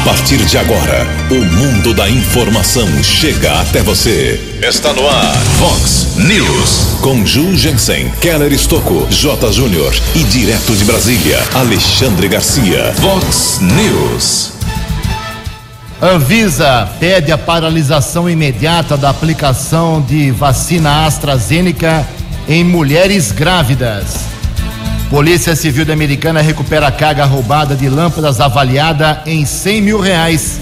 A partir de agora, o mundo da informação chega até você. Está no ar, Fox News. Com Ju Jensen, Keller Estocco, J. Júnior e direto de Brasília, Alexandre Garcia. Fox News. Anvisa pede a paralisação imediata da aplicação de vacina AstraZeneca em mulheres grávidas. Polícia Civil da Americana recupera carga roubada de lâmpadas avaliada em 100 mil reais.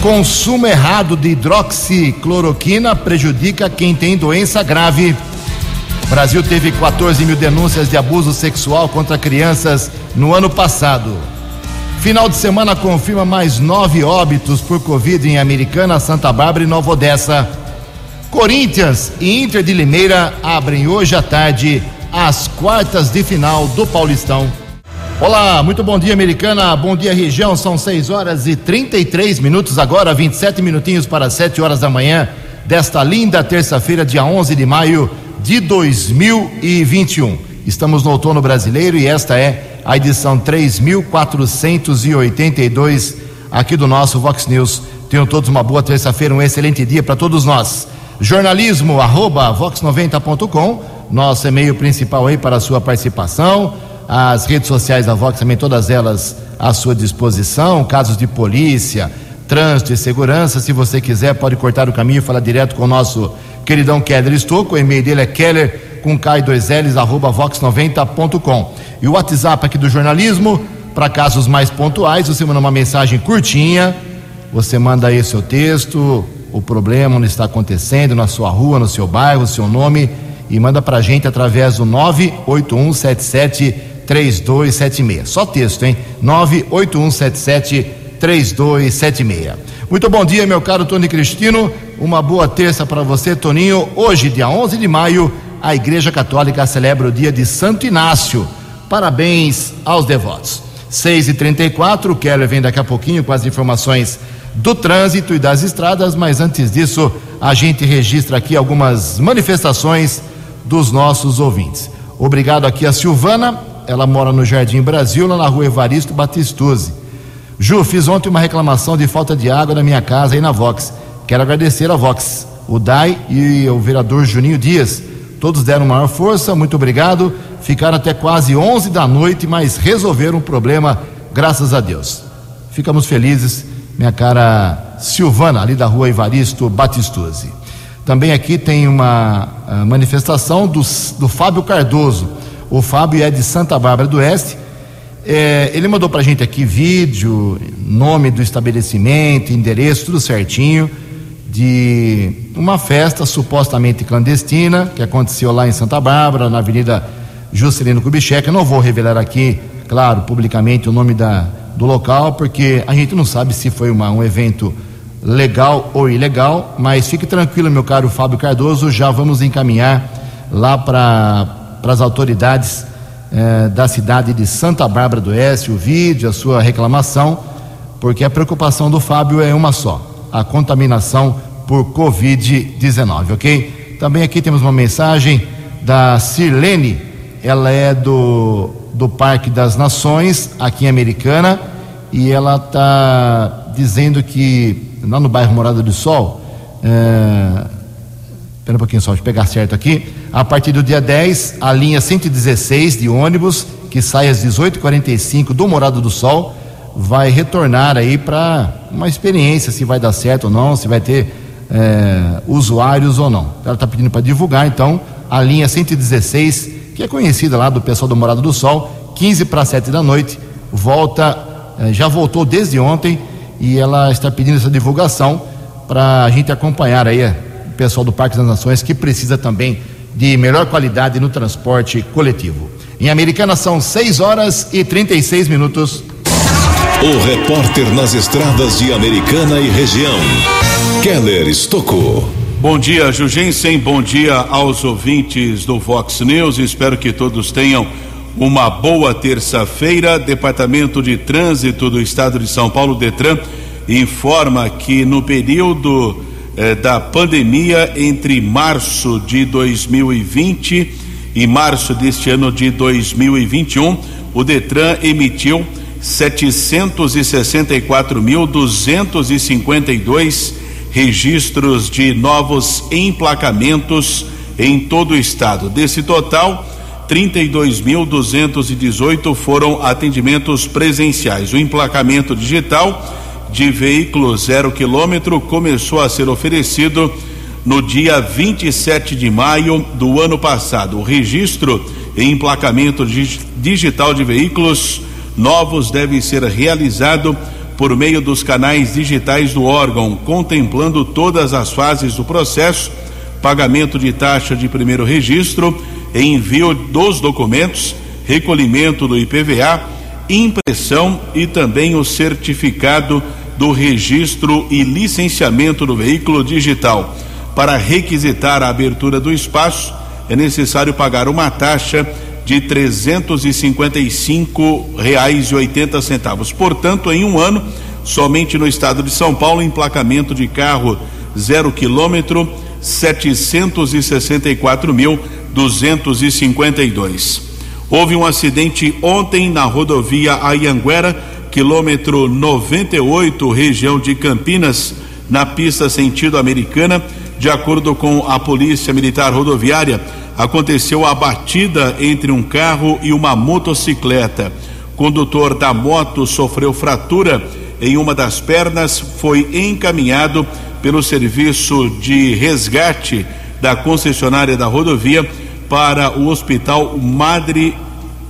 Consumo errado de hidroxicloroquina prejudica quem tem doença grave. Brasil teve 14 mil denúncias de abuso sexual contra crianças no ano passado. Final de semana confirma mais nove óbitos por Covid em Americana, Santa Bárbara e Nova Odessa. Corinthians e Inter de Limeira abrem hoje à tarde as quartas de final do Paulistão. Olá, muito bom dia, Americana. Bom dia, região. São 6 horas e 33 minutos agora, 27 minutinhos para 7 horas da manhã desta linda terça-feira, dia 11 de maio de 2021. Estamos no outono brasileiro e esta é a edição 3482 aqui do nosso Vox News. Tenham todos uma boa terça-feira, um excelente dia para todos nós. Jornalismo arroba vox90.com nosso e-mail principal aí para a sua participação. As redes sociais da Vox também, todas elas à sua disposição. Casos de polícia, trânsito e segurança. Se você quiser, pode cortar o caminho e falar direto com o nosso queridão Keller Estouco. O e-mail dele é keller com K2Ls, arroba vox90.com. E o WhatsApp aqui do jornalismo, para casos mais pontuais, você manda uma mensagem curtinha, você manda aí seu texto, o problema, onde está acontecendo, na sua rua, no seu bairro, seu nome e manda pra gente através do 98177 3276. Só texto, hein? 98177 3276. Muito bom dia, meu caro Tony Cristino. Uma boa terça para você, Toninho. Hoje, dia 11 de maio, a Igreja Católica celebra o dia de Santo Inácio. Parabéns aos devotos. 6 e 34 o Keller vem daqui a pouquinho com as informações do trânsito e das estradas, mas antes disso, a gente registra aqui algumas manifestações dos nossos ouvintes. Obrigado aqui a Silvana, ela mora no Jardim Brasil, lá na rua Evaristo Batistuzzi. Ju, fiz ontem uma reclamação de falta de água na minha casa aí na Vox. Quero agradecer a Vox, o DAI e o vereador Juninho Dias. Todos deram maior força, muito obrigado. Ficaram até quase 11 da noite, mas resolveram o problema, graças a Deus. Ficamos felizes, minha cara Silvana, ali da rua Evaristo Batistuzzi. Também aqui tem uma uh, manifestação do, do Fábio Cardoso. O Fábio é de Santa Bárbara do Oeste. É, ele mandou para a gente aqui vídeo, nome do estabelecimento, endereço, tudo certinho, de uma festa supostamente clandestina que aconteceu lá em Santa Bárbara, na Avenida Juscelino Kubitschek. Eu não vou revelar aqui, claro, publicamente o nome da, do local, porque a gente não sabe se foi uma, um evento legal ou ilegal, mas fique tranquilo, meu caro Fábio Cardoso, já vamos encaminhar lá para as autoridades eh, da cidade de Santa Bárbara do Oeste o vídeo, a sua reclamação, porque a preocupação do Fábio é uma só: a contaminação por Covid-19, ok? Também aqui temos uma mensagem da Sirlene, ela é do, do Parque das Nações, aqui em Americana, e ela está dizendo que lá no bairro Morada do Sol, é, espera um pouquinho só, eu pegar certo aqui. A partir do dia 10, a linha 116 de ônibus, que sai às 18h45 do Morado do Sol, vai retornar aí para uma experiência, se vai dar certo ou não, se vai ter é, usuários ou não. Ela está pedindo para divulgar, então, a linha 116, que é conhecida lá do pessoal do Morado do Sol, 15 para 7 da noite, volta, é, já voltou desde ontem e ela está pedindo essa divulgação para a gente acompanhar aí o pessoal do Parque das Nações que precisa também de melhor qualidade no transporte coletivo. Em Americana são 6 horas e 36 minutos. O repórter nas estradas de Americana e região, Keller Estocou. Bom dia, Jugensen. Bom dia aos ouvintes do Vox News. Espero que todos tenham uma boa terça-feira. Departamento de Trânsito do Estado de São Paulo, Detran, informa que no período eh, da pandemia, entre março de 2020 e março deste ano de 2021, o Detran emitiu 764.252 registros de novos emplacamentos em todo o estado. Desse total, 32.218 foram atendimentos presenciais. O emplacamento digital de veículo zero quilômetro começou a ser oferecido no dia 27 de maio do ano passado. O registro em emplacamento digital de veículos novos deve ser realizado por meio dos canais digitais do órgão, contemplando todas as fases do processo, pagamento de taxa de primeiro registro, envio dos documentos, recolhimento do IPVA, impressão e também o certificado do registro e licenciamento do veículo digital. Para requisitar a abertura do espaço, é necessário pagar uma taxa de R$ 355,80. Portanto, em um ano, somente no estado de São Paulo, emplacamento de carro zero quilômetro, 764.252. Houve um acidente ontem na rodovia Ayanguera quilômetro 98, região de Campinas, na pista sentido americana. De acordo com a Polícia Militar Rodoviária, aconteceu a batida entre um carro e uma motocicleta. O condutor da moto sofreu fratura em uma das pernas, foi encaminhado pelo serviço de resgate da concessionária da rodovia para o Hospital Madre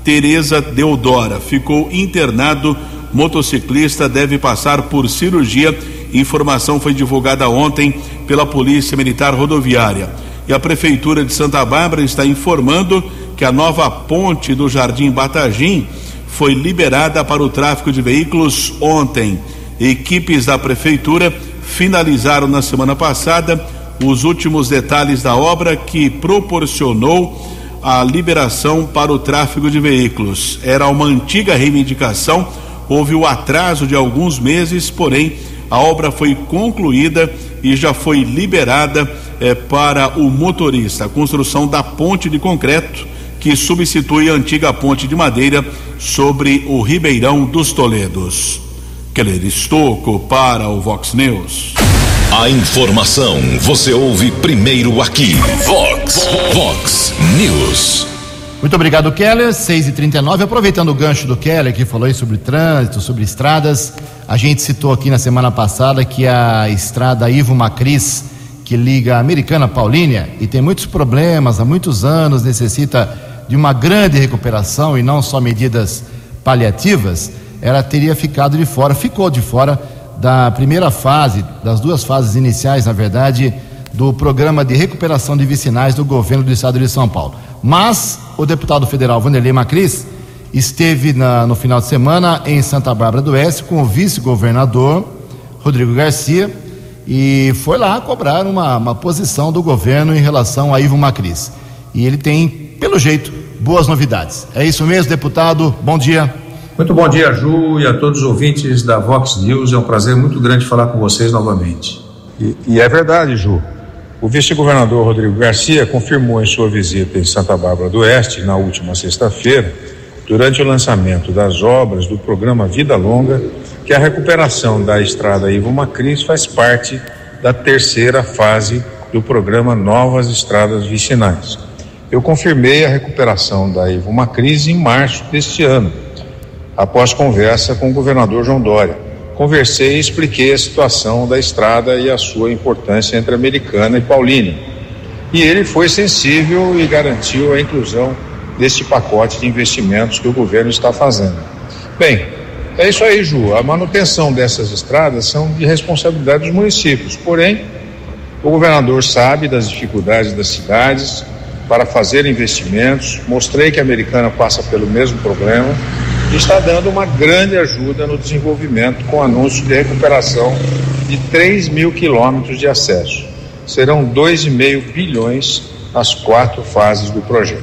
Teresa Deodora. Ficou internado motociclista deve passar por cirurgia. Informação foi divulgada ontem pela Polícia Militar Rodoviária. E a Prefeitura de Santa Bárbara está informando que a nova ponte do Jardim Batagim foi liberada para o tráfego de veículos ontem. Equipes da Prefeitura finalizaram na semana passada os últimos detalhes da obra que proporcionou a liberação para o tráfego de veículos. Era uma antiga reivindicação houve o atraso de alguns meses, porém a obra foi concluída e já foi liberada eh, para o motorista. A construção da ponte de concreto que substitui a antiga ponte de madeira sobre o Ribeirão dos Toledos. Keller Estocco para o Vox News. A informação você ouve primeiro aqui. Vox, Vox News. Muito obrigado, Keller. 6 e 39 Aproveitando o gancho do Keller, que falou aí sobre trânsito, sobre estradas, a gente citou aqui na semana passada que a estrada Ivo Macris, que liga a Americana Paulínia, e tem muitos problemas há muitos anos, necessita de uma grande recuperação e não só medidas paliativas, ela teria ficado de fora, ficou de fora da primeira fase, das duas fases iniciais, na verdade, do programa de recuperação de vicinais do governo do estado de São Paulo. Mas o deputado federal Vanderlei Macris esteve na, no final de semana em Santa Bárbara do Oeste com o vice-governador Rodrigo Garcia e foi lá cobrar uma, uma posição do governo em relação a Ivo Macris. E ele tem, pelo jeito, boas novidades. É isso mesmo, deputado? Bom dia. Muito bom dia, Ju, e a todos os ouvintes da Vox News. É um prazer muito grande falar com vocês novamente. E, e é verdade, Ju. O vice-governador Rodrigo Garcia confirmou em sua visita em Santa Bárbara do Oeste, na última sexta-feira, durante o lançamento das obras do programa Vida Longa, que a recuperação da estrada Ivo Macris faz parte da terceira fase do programa Novas Estradas Vicinais. Eu confirmei a recuperação da Ivo Macris em março deste ano, após conversa com o governador João Dória conversei e expliquei a situação da estrada e a sua importância entre Americana e Paulínia. E ele foi sensível e garantiu a inclusão deste pacote de investimentos que o governo está fazendo. Bem, é isso aí, Ju. A manutenção dessas estradas são de responsabilidade dos municípios. Porém, o governador sabe das dificuldades das cidades para fazer investimentos. Mostrei que a Americana passa pelo mesmo problema está dando uma grande ajuda no desenvolvimento com anúncio de recuperação de 3 mil quilômetros de acesso. Serão 2,5 bilhões as quatro fases do projeto.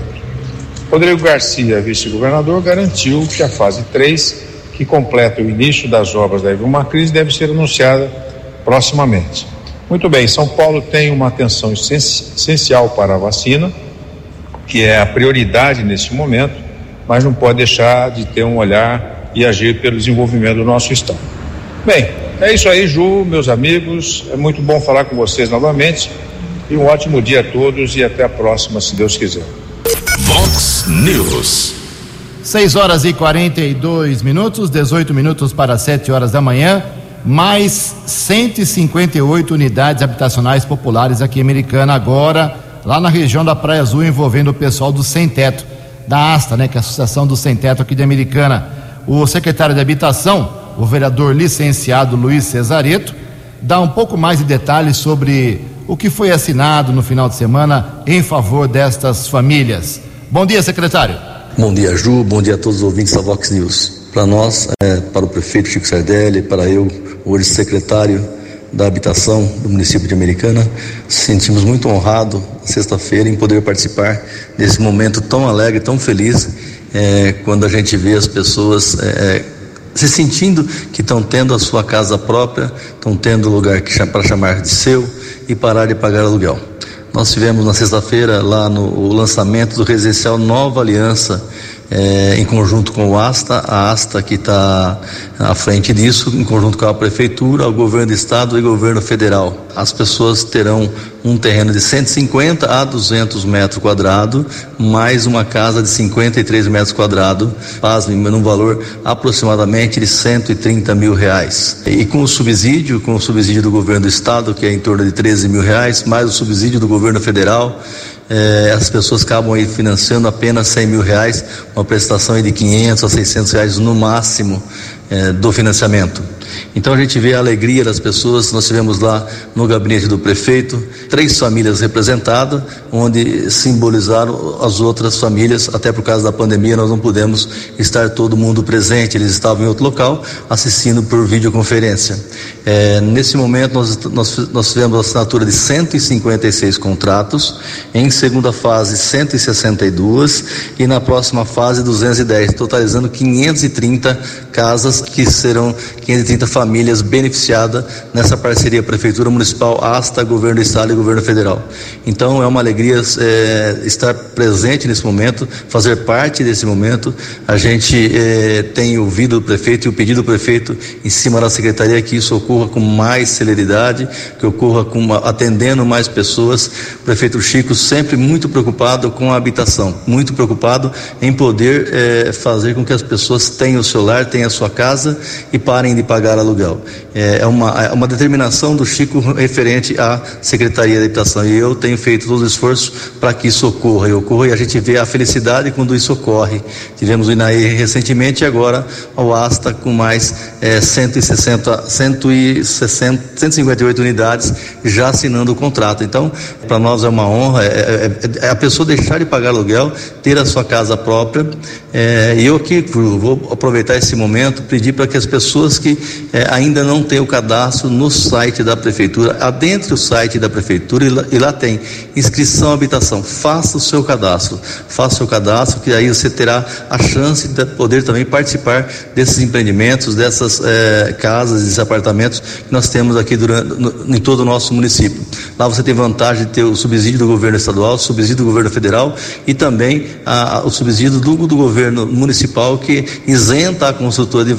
Rodrigo Garcia, vice-governador, garantiu que a fase 3, que completa o início das obras da Macris, deve ser anunciada proximamente. Muito bem, São Paulo tem uma atenção essencial para a vacina, que é a prioridade nesse momento mas não pode deixar de ter um olhar e agir pelo desenvolvimento do nosso Estado. Bem, é isso aí, Ju, meus amigos. É muito bom falar com vocês novamente. E um ótimo dia a todos e até a próxima, se Deus quiser. Vox News. 6 horas e 42 minutos, 18 minutos para 7 horas da manhã. Mais 158 unidades habitacionais populares aqui em Americana, agora, lá na região da Praia Azul, envolvendo o pessoal do Sem Teto, da ASTA, né, que é a Associação do Sem Teto aqui de Americana. O secretário de Habitação, o vereador licenciado Luiz Cesareto, dá um pouco mais de detalhes sobre o que foi assinado no final de semana em favor destas famílias. Bom dia, secretário. Bom dia, Ju. Bom dia a todos os ouvintes da Vox News. Para nós, é, para o prefeito Chico Sardelli, para eu, hoje secretário da Habitação do município de Americana, sentimos muito honrado, sexta-feira, em poder participar desse momento tão alegre, tão feliz, é, quando a gente vê as pessoas é, se sentindo que estão tendo a sua casa própria, estão tendo lugar para chamar de seu e parar de pagar aluguel. Nós tivemos na sexta-feira lá no lançamento do residencial Nova Aliança é, em conjunto com o ASTA, a ASTA que está à frente disso, em conjunto com a Prefeitura, o Governo do Estado e o Governo Federal. As pessoas terão um terreno de 150 a 200 metros quadrados, mais uma casa de 53 metros quadrados, pasmem, num valor aproximadamente de 130 mil reais. E com o subsídio, com o subsídio do Governo do Estado, que é em torno de 13 mil reais, mais o subsídio do Governo Federal, eh, as pessoas acabam aí financiando apenas 100 mil reais, uma prestação de 500 a 600 reais no máximo eh, do financiamento. Então a gente vê a alegria das pessoas. Nós tivemos lá no gabinete do prefeito três famílias representadas, onde simbolizaram as outras famílias. Até por causa da pandemia, nós não pudemos estar todo mundo presente. Eles estavam em outro local assistindo por videoconferência. É, nesse momento, nós, nós, nós tivemos a assinatura de 156 contratos. Em segunda fase, 162 e na próxima fase 210, totalizando 530 casas que serão 530 famílias beneficiadas nessa parceria Prefeitura Municipal, ASTA, Governo do Estado e Governo Federal. Então é uma alegria é, estar presente nesse momento, fazer parte desse momento. A gente é, tem ouvido o prefeito e o pedido do prefeito em cima da secretaria que isso ocorra com mais celeridade, que ocorra com uma, atendendo mais pessoas. O prefeito Chico sempre muito preocupado com a habitação, muito preocupado em poder é, fazer com que as pessoas tenham o seu lar, tenham a sua casa e parem de pagar aluguel. É, é uma, é uma determinação do Chico referente à Secretaria de Habitação e eu tenho feito todo o esforço para que isso ocorra e ocorra e a gente vê a felicidade quando isso ocorre. Tivemos o INAE recentemente e agora o ASTA com mais é, 160, 160, 158 unidades já assinando o contrato. Então, para nós é uma honra, é, é, é, a pessoa deixar de pagar aluguel, ter a sua casa própria. É, e eu aqui vou aproveitar esse momento, pedir para que as pessoas que é, ainda não têm o cadastro no site da prefeitura, adentre o site da prefeitura e lá, e lá tem inscrição habitação. Faça o seu cadastro, faça o cadastro, que aí você terá a chance de poder também participar desses empreendimentos, dessas é, casas, desses apartamentos que nós temos aqui durante, no, em todo o nosso município. Lá você tem vantagem de ter o subsídio do governo estadual, o subsídio do governo federal e também a, a, o subsídio do, do governo municipal que isenta a construtora de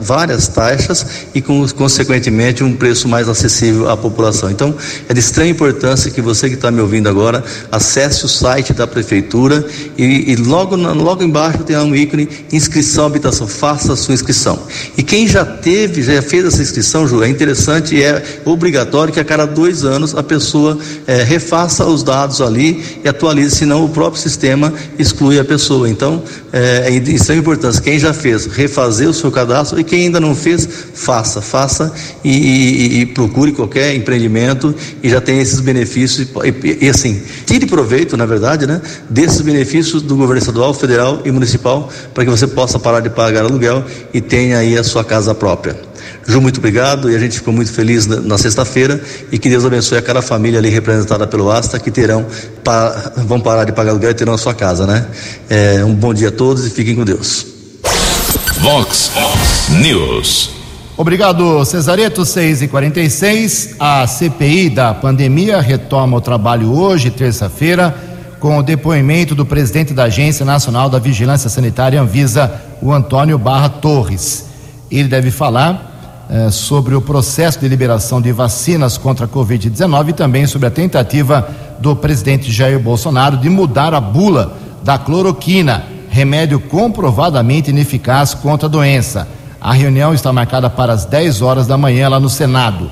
várias taxas e, consequentemente, um preço mais acessível à população. Então, é de extrema importância que você que está me ouvindo agora acesse o site da prefeitura e, e logo, logo embaixo tem um ícone inscrição habitação. Faça a sua inscrição. E quem já teve, já fez essa inscrição, Ju, é interessante e é obrigatório que a cada dois anos a pessoa é, refaça os dados ali e atualize, senão o próprio sistema exclui a pessoa. Então, é, é de extrema importância. Quem já fez, refazer o seu cadastro e quem ainda não fez, faça, faça e, e, e procure qualquer empreendimento e já tem esses benefícios e, e, assim, tire proveito, na verdade, né, desses benefícios do governo estadual, federal e municipal para que você possa parar de pagar aluguel e tenha aí a sua casa própria. Ju, muito obrigado e a gente ficou muito feliz na, na sexta-feira e que Deus abençoe a cada família ali representada pelo ASTA que terão, pa, vão parar de pagar aluguel e terão a sua casa, né? É, um bom dia a todos e fiquem com Deus. Vox News. Obrigado, Cesareto, 6 e 46 A CPI da pandemia retoma o trabalho hoje, terça-feira com o depoimento do presidente da Agência Nacional da Vigilância Sanitária Anvisa, o Antônio Barra Torres. Ele deve falar eh, sobre o processo de liberação de vacinas contra a Covid-19 e também sobre a tentativa do presidente Jair Bolsonaro de mudar a bula da cloroquina, remédio comprovadamente ineficaz contra a doença. A reunião está marcada para as 10 horas da manhã lá no Senado.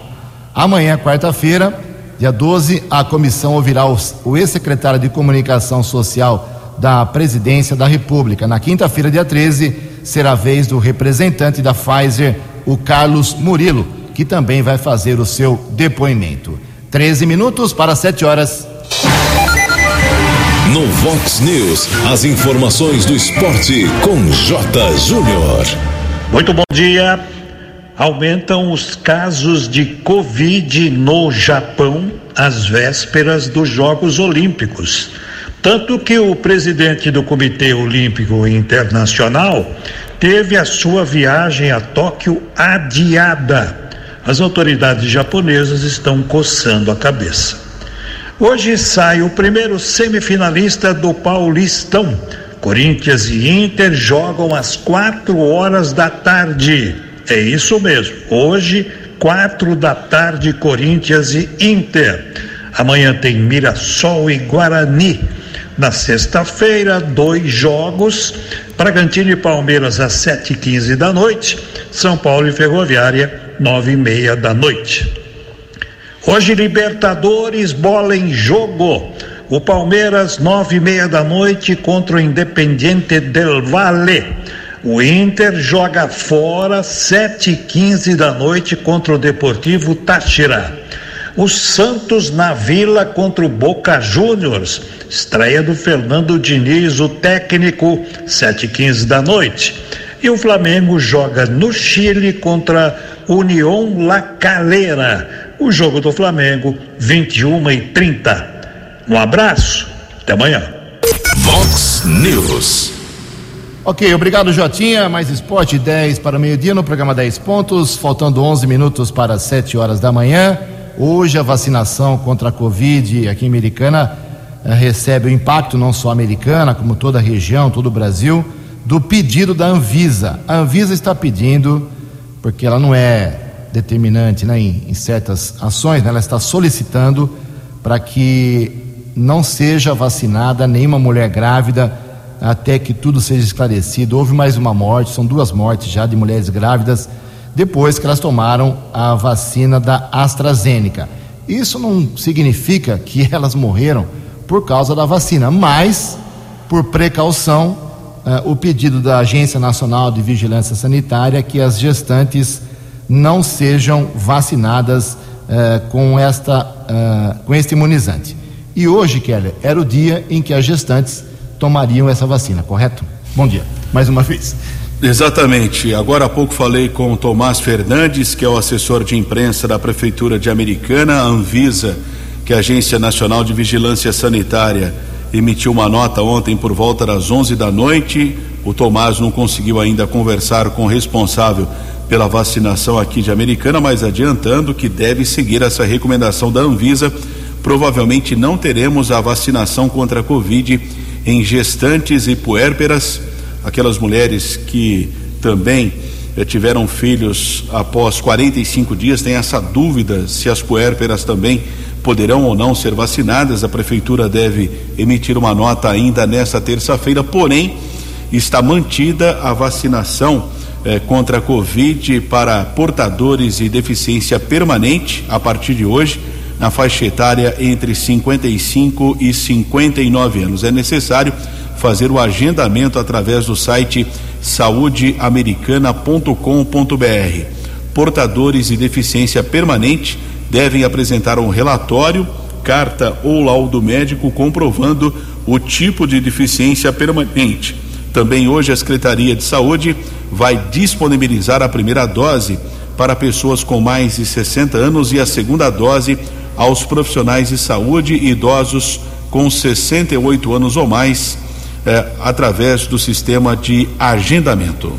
Amanhã, quarta-feira, dia 12, a comissão ouvirá o ex-secretário de Comunicação Social da Presidência da República. Na quinta-feira, dia 13, será a vez do representante da Pfizer, o Carlos Murilo, que também vai fazer o seu depoimento. 13 minutos para 7 horas. No Vox News, as informações do esporte com J. Júnior. Muito bom dia. Aumentam os casos de Covid no Japão às vésperas dos Jogos Olímpicos. Tanto que o presidente do Comitê Olímpico Internacional teve a sua viagem a Tóquio adiada. As autoridades japonesas estão coçando a cabeça. Hoje sai o primeiro semifinalista do Paulistão. Corinthians e Inter jogam às quatro horas da tarde. É isso mesmo. Hoje, quatro da tarde, Corinthians e Inter. Amanhã tem Mirassol e Guarani. Na sexta-feira, dois jogos: Bragantino e Palmeiras às sete e quinze da noite, São Paulo e Ferroviária nove e meia da noite. Hoje, Libertadores, bola em jogo. O Palmeiras, nove e meia da noite, contra o Independiente del Valle. O Inter joga fora, sete e quinze da noite, contra o Deportivo Táchira. O Santos na Vila contra o Boca Juniors. Estreia do Fernando Diniz, o técnico, sete e quinze da noite. E o Flamengo joga no Chile contra União La Calera. O jogo do Flamengo, 21 e 30. Um abraço, até amanhã. Vox News. Ok, obrigado Jotinha. Mais esporte 10 para o meio-dia no programa 10 pontos, faltando 11 minutos para 7 horas da manhã. Hoje a vacinação contra a Covid aqui em Americana eh, recebe o impacto não só americana, como toda a região, todo o Brasil, do pedido da Anvisa. A Anvisa está pedindo, porque ela não é determinante né, em, em certas ações, né, ela está solicitando para que não seja vacinada nenhuma mulher grávida até que tudo seja esclarecido. Houve mais uma morte, são duas mortes já de mulheres grávidas depois que elas tomaram a vacina da AstraZeneca. Isso não significa que elas morreram por causa da vacina, mas, por precaução, uh, o pedido da Agência Nacional de Vigilância Sanitária que as gestantes não sejam vacinadas uh, com, esta, uh, com este imunizante. E hoje, Keller, era o dia em que as gestantes tomariam essa vacina, correto? Bom dia, mais uma vez. Exatamente. Agora há pouco falei com o Tomás Fernandes, que é o assessor de imprensa da Prefeitura de Americana, a Anvisa, que é a Agência Nacional de Vigilância Sanitária, emitiu uma nota ontem por volta das 11 da noite. O Tomás não conseguiu ainda conversar com o responsável pela vacinação aqui de Americana, mas adiantando que deve seguir essa recomendação da Anvisa. Provavelmente não teremos a vacinação contra a Covid em gestantes e puérperas aquelas mulheres que também tiveram filhos após 45 dias, tem essa dúvida se as puérperas também poderão ou não ser vacinadas. A prefeitura deve emitir uma nota ainda nesta terça-feira, porém está mantida a vacinação eh, contra a Covid para portadores e deficiência permanente a partir de hoje na faixa etária entre 55 e 59 anos. É necessário fazer o agendamento através do site saudeamericana.com.br. Portadores de deficiência permanente devem apresentar um relatório, carta ou laudo médico comprovando o tipo de deficiência permanente. Também hoje a Secretaria de Saúde vai disponibilizar a primeira dose para pessoas com mais de 60 anos e a segunda dose aos profissionais de saúde idosos com 68 anos ou mais é, através do sistema de agendamento.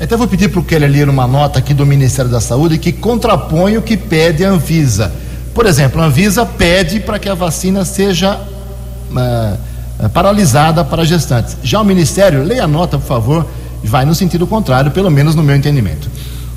Então eu vou pedir para o Kelly ler uma nota aqui do Ministério da Saúde que contrapõe o que pede a Anvisa. Por exemplo, a Anvisa pede para que a vacina seja uh, paralisada para gestantes. Já o Ministério, leia a nota, por favor, vai no sentido contrário, pelo menos no meu entendimento.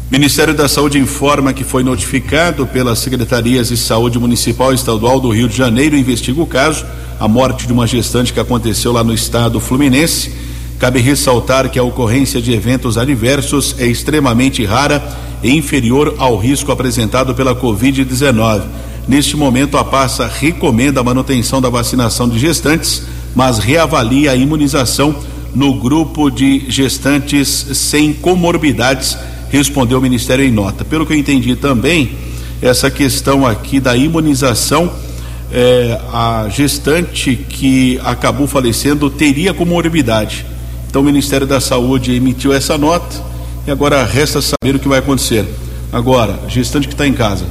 Ministério da Saúde informa que foi notificado pelas secretarias de saúde municipal e estadual do Rio de Janeiro investiga o caso, a morte de uma gestante que aconteceu lá no estado fluminense. Cabe ressaltar que a ocorrência de eventos adversos é extremamente rara e inferior ao risco apresentado pela Covid-19. Neste momento, a pasta recomenda a manutenção da vacinação de gestantes, mas reavalia a imunização no grupo de gestantes sem comorbidades respondeu o Ministério em nota. Pelo que eu entendi também, essa questão aqui da imunização, é, a gestante que acabou falecendo teria comorbidade. Então o Ministério da Saúde emitiu essa nota e agora resta saber o que vai acontecer. Agora, gestante que está em casa,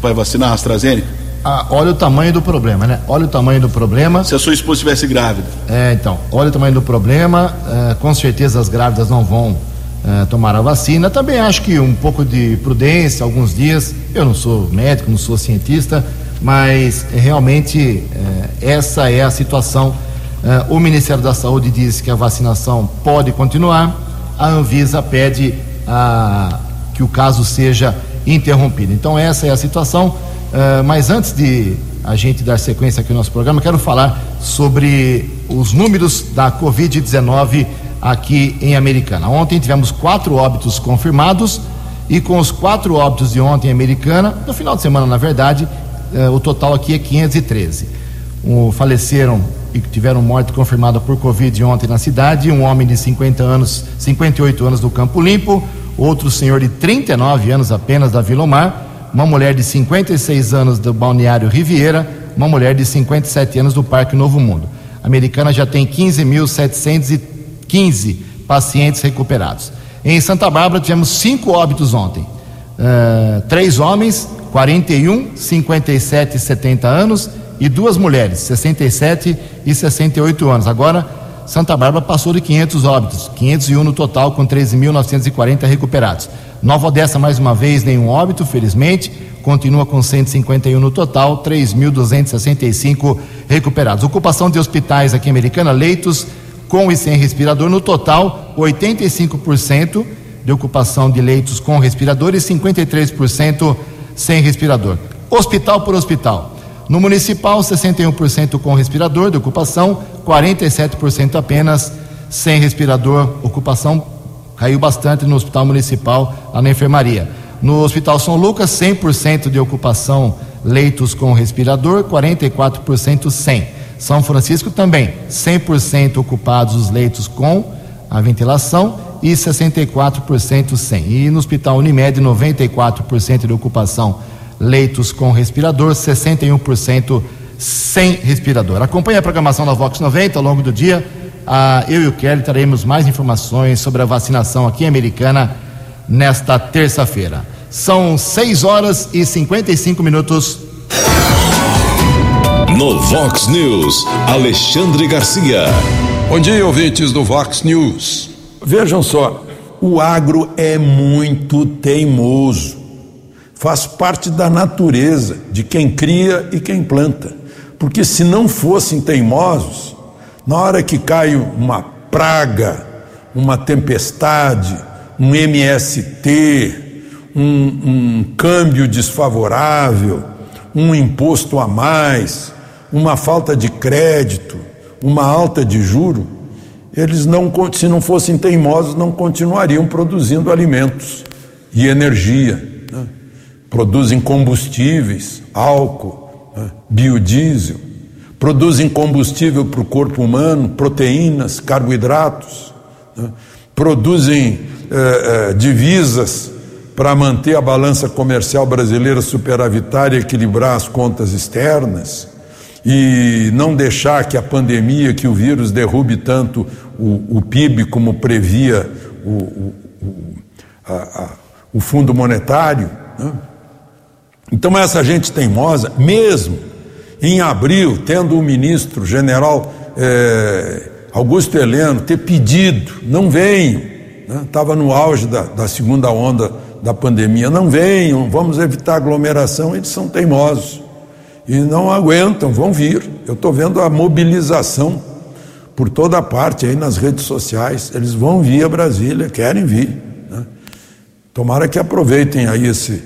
vai vacinar a AstraZeneca? Ah, olha o tamanho do problema, né? Olha o tamanho do problema. Se a sua esposa estivesse grávida. É, então, olha o tamanho do problema. É, com certeza as grávidas não vão uh, tomar a vacina. Também acho que um pouco de prudência, alguns dias. Eu não sou médico, não sou cientista, mas realmente uh, essa é a situação. Uh, o Ministério da Saúde diz que a vacinação pode continuar, a Anvisa pede que o caso seja interrompido. Então, essa é a situação. mas antes de a gente dar sequência aqui no nosso programa, quero falar sobre os números da Covid-19 aqui em Americana. Ontem tivemos quatro óbitos confirmados e com os quatro óbitos de ontem em Americana, no final de semana, na verdade, eh, o total aqui é 513. Um, faleceram e tiveram morte confirmada por Covid ontem na cidade, um homem de 50 anos, 58 anos do Campo Limpo, outro senhor de 39 anos apenas da Vila Mar, uma mulher de 56 anos do Balneário Riviera, uma mulher de 57 anos do Parque Novo Mundo. A Americana já tem 15.730 15 pacientes recuperados. Em Santa Bárbara tivemos cinco óbitos ontem. Uh, três homens, 41, 57 e 70 anos, e duas mulheres, 67 e 68 anos. Agora, Santa Bárbara passou de 500 óbitos, 501 no total, com 13.940 recuperados. Nova Odessa, mais uma vez, nenhum óbito, felizmente, continua com 151 no total, 3.265 recuperados. Ocupação de hospitais aqui em Americana, leitos com e sem respirador. No total, 85% de ocupação de leitos com respirador e 53% sem respirador. Hospital por hospital. No municipal, 61% com respirador de ocupação, 47% apenas sem respirador. Ocupação caiu bastante no hospital municipal, lá na enfermaria. No Hospital São Lucas, 100% de ocupação leitos com respirador, 44% sem. São Francisco também, 100% ocupados os leitos com a ventilação e 64% sem. E no Hospital Unimed, 94% de ocupação leitos com respirador, 61% sem respirador. Acompanhe a programação da Vox 90 ao longo do dia. Ah, eu e o Kelly traremos mais informações sobre a vacinação aqui em Americana nesta terça-feira. São 6 horas e 55 minutos. No Vox News, Alexandre Garcia. Bom dia, ouvintes do Vox News. Vejam só, o agro é muito teimoso. Faz parte da natureza de quem cria e quem planta. Porque se não fossem teimosos, na hora que cai uma praga, uma tempestade, um MST, um, um câmbio desfavorável, um imposto a mais, uma falta de crédito, uma alta de juro, eles não, se não fossem teimosos, não continuariam produzindo alimentos e energia. Né? Produzem combustíveis, álcool, né? biodiesel, produzem combustível para o corpo humano, proteínas, carboidratos, né? produzem eh, eh, divisas para manter a balança comercial brasileira superavitária e equilibrar as contas externas e não deixar que a pandemia, que o vírus derrube tanto o, o PIB como previa o, o, a, a, o Fundo Monetário. Né? Então, essa gente teimosa, mesmo em abril, tendo o ministro general eh, Augusto Heleno ter pedido, não venham, estava né? no auge da, da segunda onda da pandemia, não venham, vamos evitar aglomeração, eles são teimosos e não aguentam, vão vir. Eu estou vendo a mobilização por toda parte aí nas redes sociais. Eles vão vir a Brasília, querem vir. Né? Tomara que aproveitem aí esse,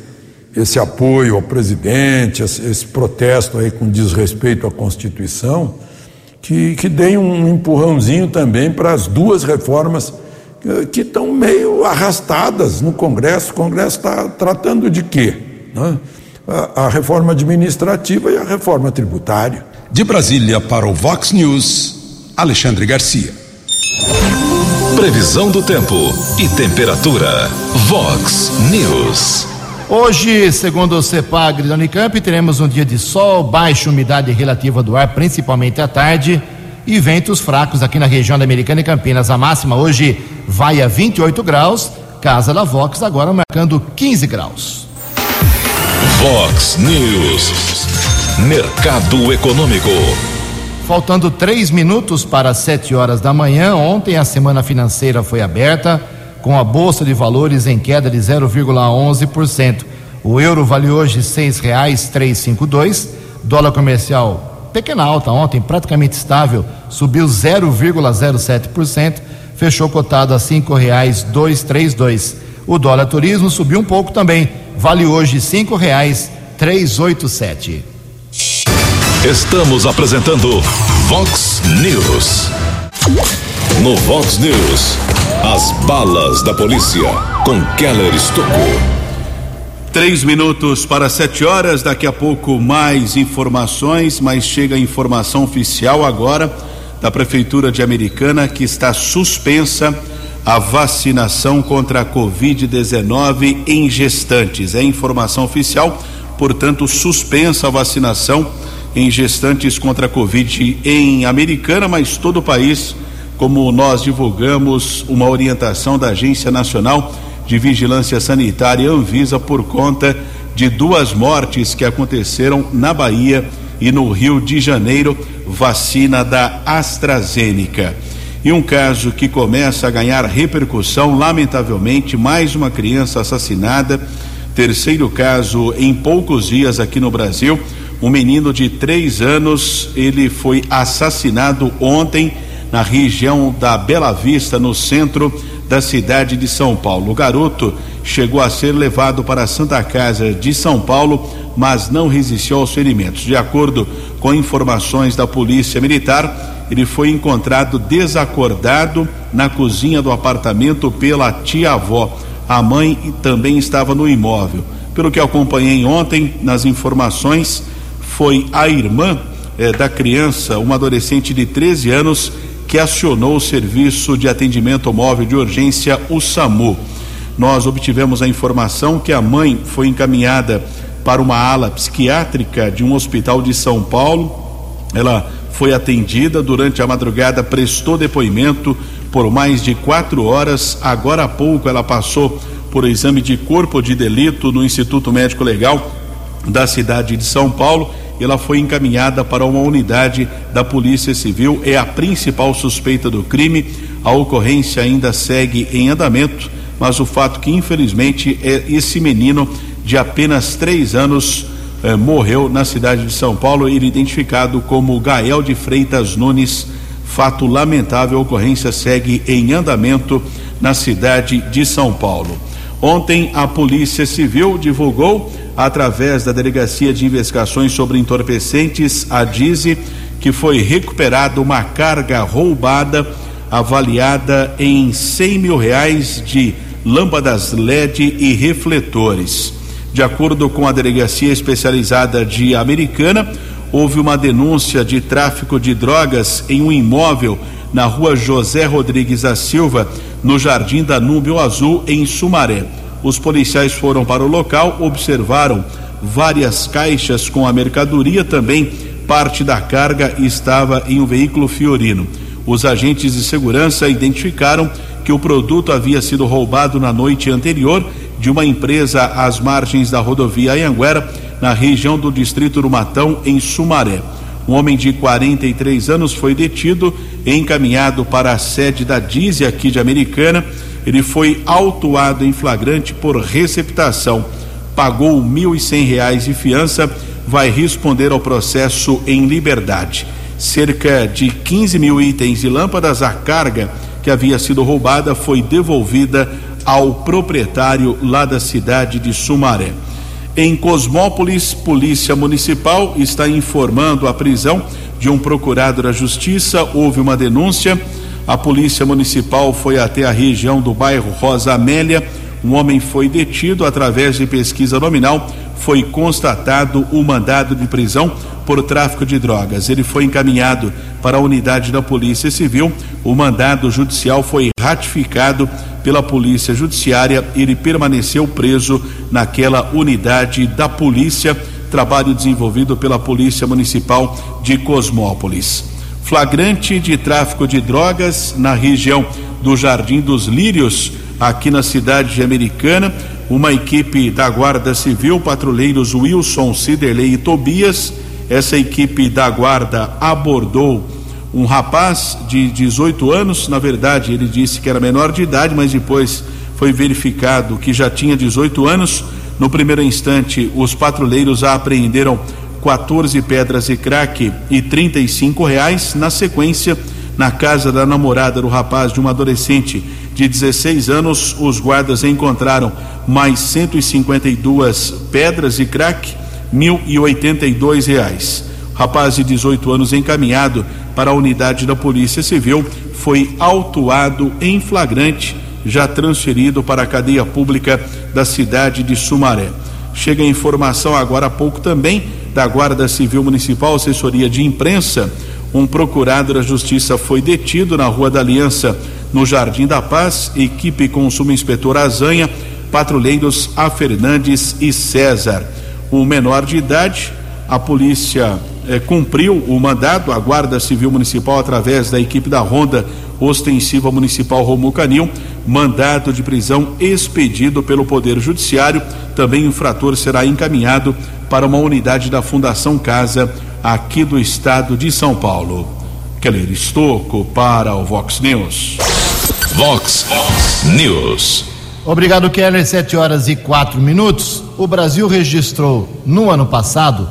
esse apoio ao presidente, esse, esse protesto aí com desrespeito à Constituição, que, que deem um empurrãozinho também para as duas reformas que estão meio arrastadas no Congresso. O Congresso está tratando de quê? Né? A, a reforma administrativa e a reforma tributária. De Brasília para o Vox News, Alexandre Garcia. Previsão do tempo e temperatura. Vox News. Hoje, segundo o CEPAG da Unicamp, teremos um dia de sol, baixa umidade relativa do ar, principalmente à tarde, e ventos fracos aqui na região da Americana e Campinas. A máxima hoje vai a 28 graus, Casa da Vox agora marcando 15 graus. Vox News. Mercado Econômico. Faltando três minutos para sete horas da manhã, ontem a semana financeira foi aberta com a Bolsa de Valores em queda de 0,11%. O euro vale hoje seis reais três cinco dois. Dólar comercial pequena alta ontem, praticamente estável, subiu 0,07%, fechou cotado a cinco reais dois três dois. O dólar turismo subiu um pouco também, vale hoje cinco reais três oito sete. Estamos apresentando Vox News. No Vox News, as balas da polícia com Keller Estocou. Três minutos para sete horas, daqui a pouco mais informações, mas chega a informação oficial agora da Prefeitura de Americana que está suspensa a vacinação contra a Covid-19 em gestantes. É informação oficial, portanto, suspensa a vacinação em gestantes contra a Covid em Americana, mas todo o país, como nós divulgamos uma orientação da Agência Nacional de Vigilância Sanitária Anvisa por conta de duas mortes que aconteceram na Bahia e no Rio de Janeiro, vacina da AstraZeneca. E um caso que começa a ganhar repercussão, lamentavelmente, mais uma criança assassinada, terceiro caso em poucos dias aqui no Brasil um menino de três anos, ele foi assassinado ontem na região da Bela Vista, no centro da cidade de São Paulo. O garoto chegou a ser levado para a Santa Casa de São Paulo, mas não resistiu aos ferimentos. De acordo com informações da Polícia Militar, ele foi encontrado desacordado na cozinha do apartamento pela tia-avó. A mãe também estava no imóvel. Pelo que acompanhei ontem nas informações, foi a irmã eh, da criança, uma adolescente de 13 anos, que acionou o serviço de atendimento móvel de urgência, o SAMU. Nós obtivemos a informação que a mãe foi encaminhada para uma ala psiquiátrica de um hospital de São Paulo. Ela foi atendida durante a madrugada, prestou depoimento por mais de quatro horas. Agora há pouco ela passou por exame de corpo de delito no Instituto Médico Legal da cidade de São Paulo ela foi encaminhada para uma unidade da Polícia Civil, é a principal suspeita do crime. A ocorrência ainda segue em andamento, mas o fato que infelizmente é esse menino de apenas três anos eh, morreu na cidade de São Paulo, ele identificado como Gael de Freitas Nunes. Fato lamentável, a ocorrência segue em andamento na cidade de São Paulo. Ontem a Polícia Civil divulgou através da Delegacia de Investigações sobre Entorpecentes, a DIZE, que foi recuperada uma carga roubada avaliada em 100 mil reais de lâmpadas LED e refletores. De acordo com a Delegacia Especializada de Americana, houve uma denúncia de tráfico de drogas em um imóvel na rua José Rodrigues da Silva, no Jardim Danúbio Azul, em Sumaré. Os policiais foram para o local, observaram várias caixas com a mercadoria, também parte da carga estava em um veículo fiorino. Os agentes de segurança identificaram que o produto havia sido roubado na noite anterior de uma empresa às margens da rodovia Anhanguera, na região do distrito do Matão, em Sumaré. Um homem de 43 anos foi detido e encaminhado para a sede da Dizia aqui de Americana ele foi autuado em flagrante por receptação. Pagou R$ 1.100 de fiança, vai responder ao processo em liberdade. Cerca de 15 mil itens e lâmpadas à carga que havia sido roubada foi devolvida ao proprietário lá da cidade de Sumaré. Em Cosmópolis, Polícia Municipal está informando a prisão de um procurado da Justiça. Houve uma denúncia. A Polícia Municipal foi até a região do bairro Rosa Amélia. Um homem foi detido através de pesquisa nominal. Foi constatado o mandado de prisão por tráfico de drogas. Ele foi encaminhado para a unidade da Polícia Civil. O mandado judicial foi ratificado pela Polícia Judiciária. Ele permaneceu preso naquela unidade da Polícia. Trabalho desenvolvido pela Polícia Municipal de Cosmópolis. Flagrante de tráfico de drogas na região do Jardim dos Lírios, aqui na cidade de Americana. Uma equipe da Guarda Civil, patrulheiros Wilson, Ciderley e Tobias essa equipe da guarda abordou um rapaz de 18 anos, na verdade ele disse que era menor de idade, mas depois foi verificado que já tinha 18 anos. No primeiro instante, os patrulheiros apreenderam 14 pedras de crack e 35 reais. Na sequência, na casa da namorada do rapaz de uma adolescente de 16 anos, os guardas encontraram mais 152 pedras crack e oitenta e dois reais. Rapaz de 18 anos encaminhado para a unidade da Polícia Civil foi autuado em flagrante, já transferido para a cadeia pública da cidade de Sumaré. Chega a informação agora há pouco também da Guarda Civil Municipal, assessoria de imprensa. Um procurado da Justiça foi detido na Rua da Aliança, no Jardim da Paz. Equipe com o subinspetor Azanha, patrulheiros A. Fernandes e César o menor de idade. A polícia eh, cumpriu o mandado, a Guarda Civil Municipal, através da equipe da Ronda Ostensiva Municipal Romulo Canil, mandado de prisão expedido pelo Poder Judiciário. Também o infrator será encaminhado para uma unidade da Fundação Casa, aqui do estado de São Paulo. Keller Estocco para o Vox News. Vox News. Obrigado, Keller. Sete horas e quatro minutos. O Brasil registrou, no ano passado,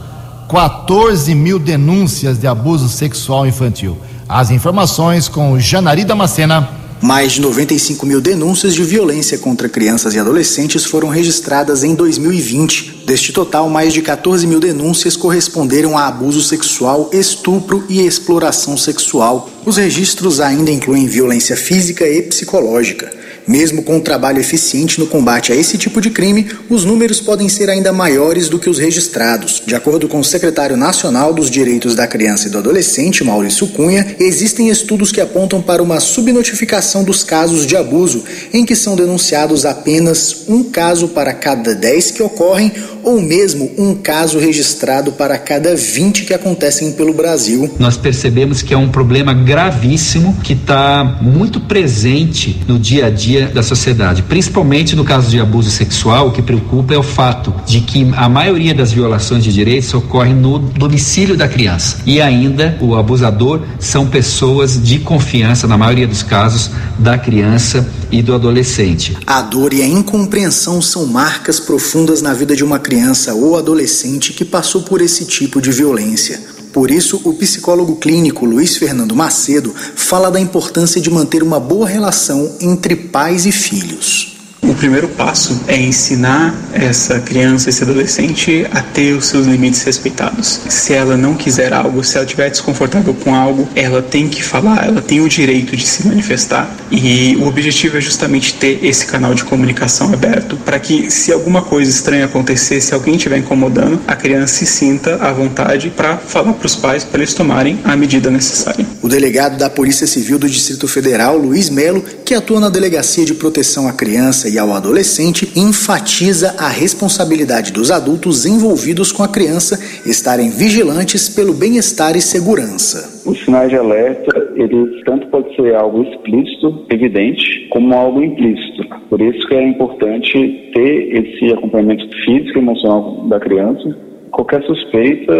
14 mil denúncias de abuso sexual infantil. As informações com Janari Damascena. Mais de 95 mil denúncias de violência contra crianças e adolescentes foram registradas em 2020. Deste total, mais de 14 mil denúncias corresponderam a abuso sexual, estupro e exploração sexual. Os registros ainda incluem violência física e psicológica. Mesmo com um trabalho eficiente no combate a esse tipo de crime, os números podem ser ainda maiores do que os registrados. De acordo com o secretário nacional dos Direitos da Criança e do Adolescente, Maurício Cunha, existem estudos que apontam para uma subnotificação dos casos de abuso, em que são denunciados apenas um caso para cada 10 que ocorrem ou mesmo um caso registrado para cada 20 que acontecem pelo Brasil. Nós percebemos que é um problema gravíssimo que está muito presente no dia a dia da sociedade, principalmente no caso de abuso sexual. O que preocupa é o fato de que a maioria das violações de direitos ocorrem no domicílio da criança e ainda o abusador são pessoas de confiança, na maioria dos casos, da criança e do adolescente. A dor e a incompreensão são marcas profundas na vida de uma criança ou adolescente que passou por esse tipo de violência. Por isso, o psicólogo clínico Luiz Fernando Macedo fala da importância de manter uma boa relação entre pais e filhos. O primeiro passo é ensinar essa criança, esse adolescente a ter os seus limites respeitados. Se ela não quiser algo, se ela estiver desconfortável com algo, ela tem que falar, ela tem o direito de se manifestar. E o objetivo é justamente ter esse canal de comunicação aberto para que, se alguma coisa estranha acontecer, se alguém estiver incomodando, a criança se sinta à vontade para falar para os pais para eles tomarem a medida necessária. O delegado da Polícia Civil do Distrito Federal, Luiz Melo, que atua na Delegacia de Proteção à Criança e ao adolescente, enfatiza a responsabilidade dos adultos envolvidos com a criança estarem vigilantes pelo bem-estar e segurança. Os sinais de alerta, eles tanto pode ser algo explícito, evidente, como algo implícito. Por isso que é importante ter esse acompanhamento físico e emocional da criança. Qualquer suspeita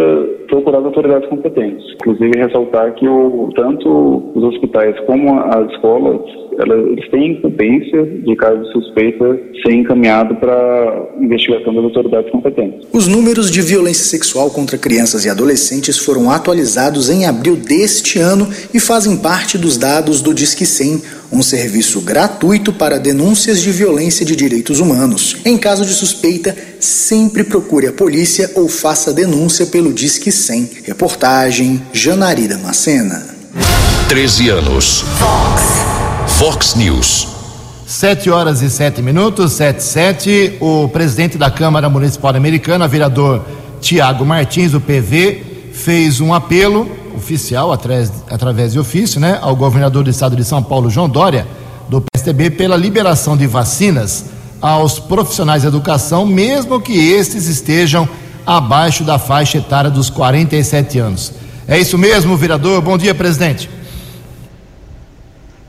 procurar as autoridades competentes. Inclusive, ressaltar que o, tanto os hospitais como as escolas, elas, eles têm incumbência de caso de suspeita ser encaminhado para investigação das autoridades competentes. Os números de violência sexual contra crianças e adolescentes foram atualizados em abril deste ano e fazem parte dos dados do Disque 100 um serviço gratuito para denúncias de violência de direitos humanos. Em caso de suspeita, sempre procure a polícia ou faça denúncia pelo Disque 100. Reportagem Janari Macena. 13 anos. Fox. Fox News. 7 horas e 7 minutos, 7 7. O presidente da Câmara Municipal Americana, vereador Tiago Martins, do PV, fez um apelo oficial, através, através de ofício, né, ao governador do estado de São Paulo, João Dória, do PSTB, pela liberação de vacinas aos profissionais de educação, mesmo que estes estejam abaixo da faixa etária dos 47 anos. É isso mesmo, vereador? Bom dia, presidente.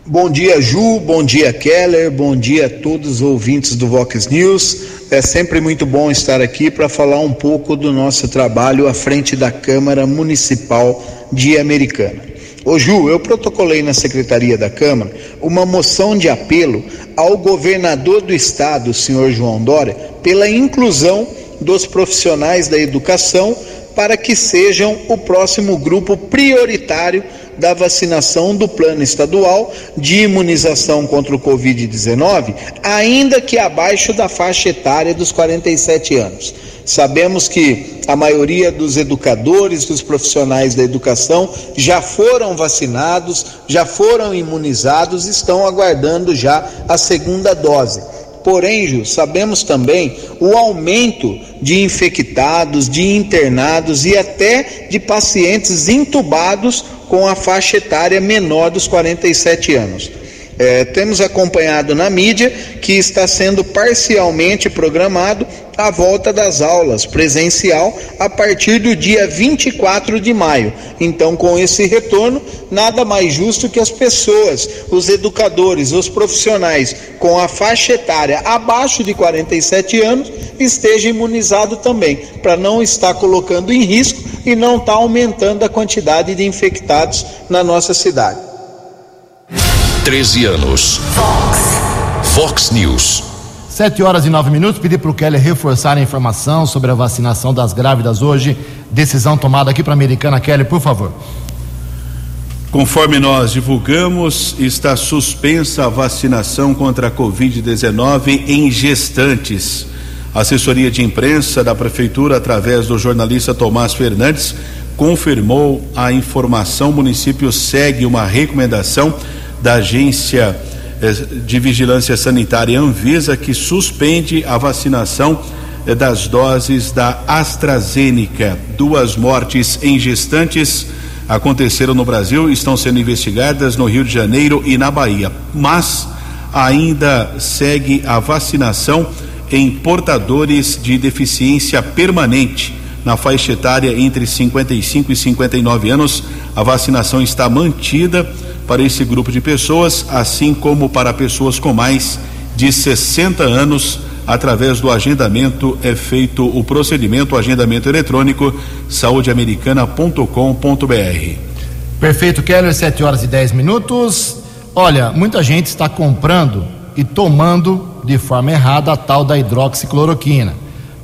Bom dia, Ju. Bom dia, Keller. Bom dia a todos os ouvintes do Vox News. É sempre muito bom estar aqui para falar um pouco do nosso trabalho à frente da Câmara Municipal de Americana. Ô Ju, eu protocolei na Secretaria da Câmara uma moção de apelo ao governador do estado, o senhor João Dória, pela inclusão dos profissionais da educação para que sejam o próximo grupo prioritário da vacinação do plano estadual de imunização contra o Covid-19, ainda que abaixo da faixa etária dos 47 anos. Sabemos que a maioria dos educadores, dos profissionais da educação já foram vacinados, já foram imunizados, estão aguardando já a segunda dose. Porém, Ju, sabemos também o aumento de infectados, de internados e até de pacientes intubados com a faixa etária menor dos 47 anos. É, temos acompanhado na mídia que está sendo parcialmente programado a volta das aulas presencial a partir do dia 24 de maio. Então, com esse retorno, nada mais justo que as pessoas, os educadores, os profissionais com a faixa etária abaixo de 47 anos estejam imunizados também, para não estar colocando em risco e não estar tá aumentando a quantidade de infectados na nossa cidade. 13 anos. Fox. Fox News. 7 horas e 9 minutos. Pedi para o Kelly reforçar a informação sobre a vacinação das grávidas hoje. Decisão tomada aqui para a Americana. Kelly, por favor. Conforme nós divulgamos, está suspensa a vacinação contra a Covid-19 em gestantes. A assessoria de imprensa da Prefeitura, através do jornalista Tomás Fernandes, confirmou a informação. O município segue uma recomendação da Agência eh, de Vigilância Sanitária Anvisa, que suspende a vacinação eh, das doses da AstraZeneca. Duas mortes em gestantes aconteceram no Brasil, estão sendo investigadas no Rio de Janeiro e na Bahia. Mas ainda segue a vacinação em portadores de deficiência permanente. Na faixa etária entre 55 e 59 anos, a vacinação está mantida para esse grupo de pessoas, assim como para pessoas com mais de 60 anos. Através do agendamento é feito o procedimento, o agendamento eletrônico saudeamericana.com.br. Perfeito, Keller, 7 horas e 10 minutos. Olha, muita gente está comprando e tomando de forma errada a tal da hidroxicloroquina.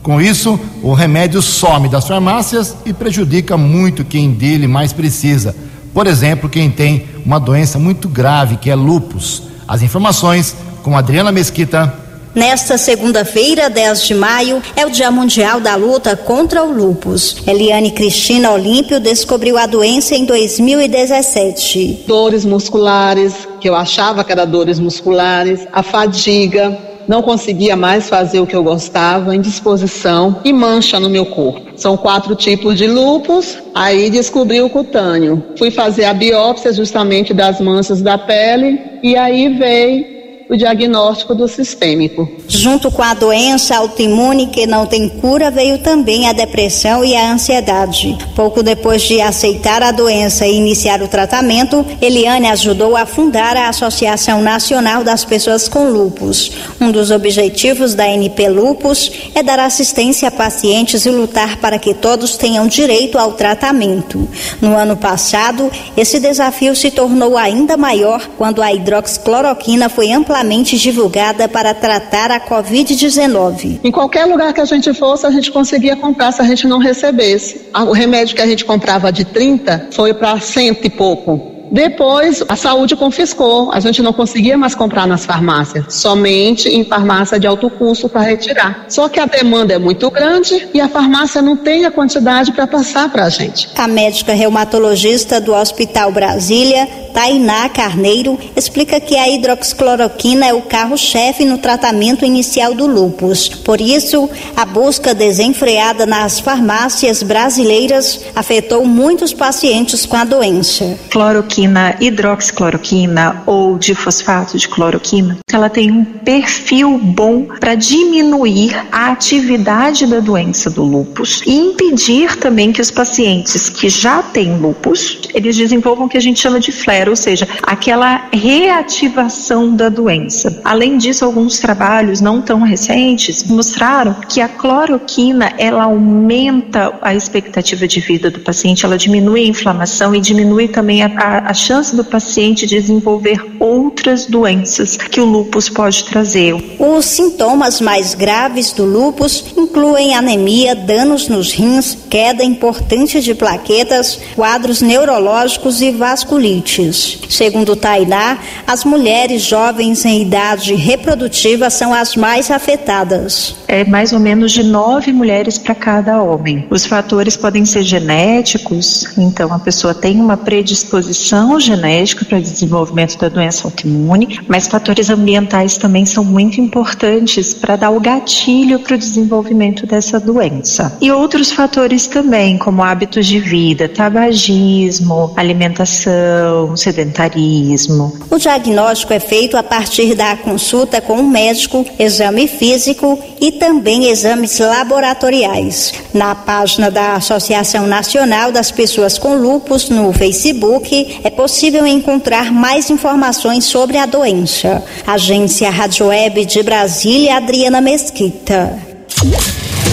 Com isso, o remédio some das farmácias e prejudica muito quem dele mais precisa por exemplo, quem tem uma doença muito grave, que é lupus. As informações com Adriana Mesquita. Nesta segunda-feira, 10 de maio, é o Dia Mundial da Luta contra o Lupus. Eliane Cristina Olímpio descobriu a doença em 2017. Dores musculares, que eu achava que eram dores musculares, a fadiga, não conseguia mais fazer o que eu gostava, indisposição e mancha no meu corpo. São quatro tipos de lupus, aí descobri o cutâneo. Fui fazer a biópsia justamente das manchas da pele e aí veio o diagnóstico do sistêmico. Junto com a doença autoimune que não tem cura, veio também a depressão e a ansiedade. Pouco depois de aceitar a doença e iniciar o tratamento, Eliane ajudou a fundar a Associação Nacional das Pessoas com Lupus. Um dos objetivos da NP Lupus é dar assistência a pacientes e lutar para que todos tenham direito ao tratamento. No ano passado, esse desafio se tornou ainda maior quando a hidroxicloroquina foi amplamente divulgada para tratar a Covid-19. Em qualquer lugar que a gente fosse, a gente conseguia comprar se a gente não recebesse. O remédio que a gente comprava de 30 foi para cento e pouco. Depois, a saúde confiscou, a gente não conseguia mais comprar nas farmácias, somente em farmácia de alto custo para retirar. Só que a demanda é muito grande e a farmácia não tem a quantidade para passar para a gente. A médica reumatologista do Hospital Brasília, Tainá Carneiro, explica que a hidroxicloroquina é o carro-chefe no tratamento inicial do lúpus. Por isso, a busca desenfreada nas farmácias brasileiras afetou muitos pacientes com a doença. Cloroquina, hidroxicloroquina ou difosfato de cloroquina, ela tem um perfil bom para diminuir a atividade da doença do lúpus e impedir também que os pacientes que já têm lúpus, eles desenvolvam o que a gente chama de flare, ou seja, aquela reativação da doença. Além disso, alguns trabalhos não tão recentes mostraram que a cloroquina ela aumenta a expectativa de vida do paciente, ela diminui a inflamação e diminui também a, a, a chance do paciente desenvolver outras doenças que o lúpus pode trazer. Os sintomas mais graves do lúpus incluem anemia, danos nos rins, queda importante de plaquetas, quadros neurológicos e vasculites. Segundo Tainá, as mulheres jovens em idade reprodutiva são as mais afetadas. É mais ou menos de nove mulheres para cada homem. Os fatores podem ser genéticos, então a pessoa tem uma predisposição genética para o desenvolvimento da doença autoimune, mas fatores ambientais também são muito importantes para dar o gatilho para o desenvolvimento dessa doença. E outros fatores também, como hábitos de vida, tabagismo, alimentação, sedentarismo. O diagnóstico é feito a partir da consulta com o médico, exame físico e também exames laboratoriais. Na página da Associação Nacional das Pessoas com Lupus no Facebook é possível encontrar mais informações sobre a doença. Agência Rádio Web de Brasília, Adriana Mesquita.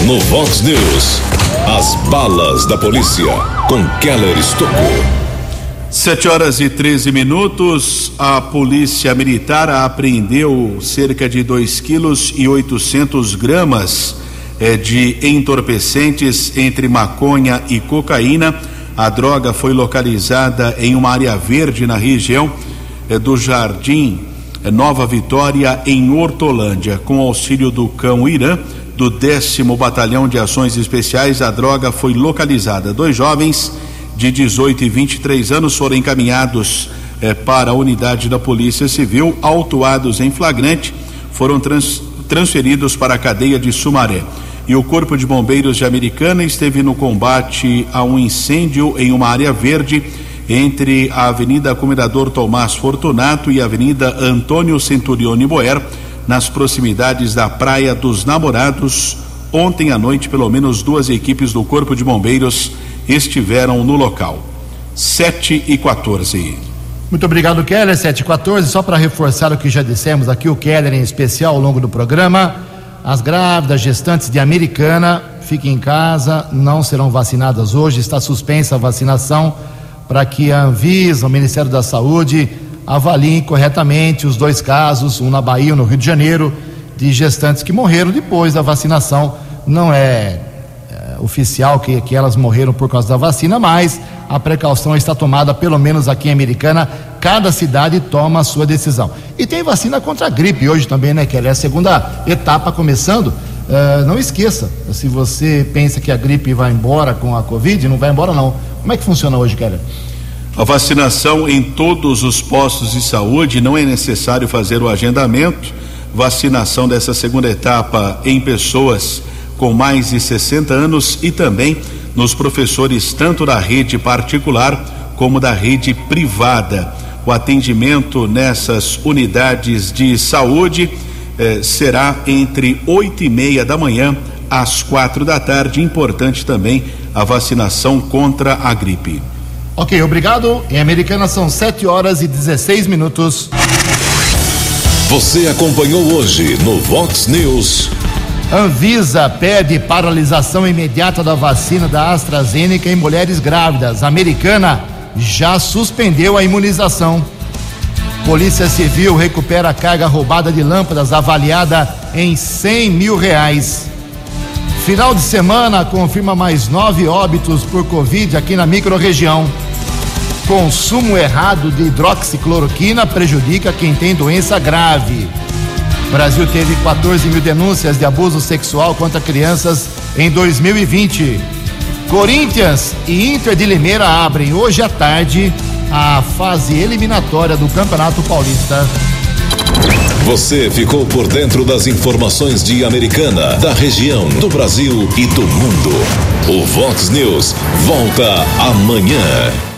No Vox News, as balas da polícia com Keller Estocou. Sete horas e 13 minutos, a polícia militar apreendeu cerca de 2 quilos e 800 gramas eh, de entorpecentes entre maconha e cocaína. A droga foi localizada em uma área verde na região eh, do Jardim eh, Nova Vitória, em Hortolândia. Com auxílio do cão Irã, do décimo Batalhão de Ações Especiais, a droga foi localizada. Dois jovens de 18 e 23 anos foram encaminhados eh, para a unidade da Polícia Civil, autuados em flagrante, foram trans, transferidos para a cadeia de Sumaré. E o Corpo de Bombeiros de Americana esteve no combate a um incêndio em uma área verde entre a Avenida Comendador Tomás Fortunato e a Avenida Antônio Centurione Boer, nas proximidades da Praia dos Namorados. Ontem à noite, pelo menos duas equipes do Corpo de Bombeiros estiveram no local. 7 e 14. Muito obrigado, Keller. 7 e 14. Só para reforçar o que já dissemos aqui, o Keller em especial ao longo do programa. As grávidas, gestantes de Americana, fiquem em casa, não serão vacinadas hoje. Está suspensa a vacinação para que a Anvisa, o Ministério da Saúde, avaliem corretamente os dois casos, um na Bahia um no Rio de Janeiro, de gestantes que morreram depois da vacinação. Não é oficial que, que elas morreram por causa da vacina, mas a precaução está tomada, pelo menos aqui em Americana, cada cidade toma a sua decisão. E tem vacina contra a gripe hoje também, né, Kelly? É a segunda etapa começando. Uh, não esqueça, se você pensa que a gripe vai embora com a Covid, não vai embora não. Como é que funciona hoje, Kelly? A vacinação em todos os postos de saúde, não é necessário fazer o agendamento. Vacinação dessa segunda etapa em pessoas com mais de 60 anos e também nos professores tanto da rede particular como da rede privada. o atendimento nessas unidades de saúde eh, será entre oito e meia da manhã às quatro da tarde. Importante também a vacinação contra a gripe. Ok, obrigado. Em Americana são 7 horas e 16 minutos. Você acompanhou hoje no Vox News. Anvisa pede paralisação imediata da vacina da AstraZeneca em mulheres grávidas. A americana já suspendeu a imunização. Polícia Civil recupera a carga roubada de lâmpadas avaliada em 100 mil reais. Final de semana confirma mais nove óbitos por Covid aqui na microrregião. Consumo errado de hidroxicloroquina prejudica quem tem doença grave. O Brasil teve 14 mil denúncias de abuso sexual contra crianças em 2020. Corinthians e Inter de Limeira abrem hoje à tarde a fase eliminatória do Campeonato Paulista. Você ficou por dentro das informações de Americana, da região, do Brasil e do mundo. O Vox News volta amanhã.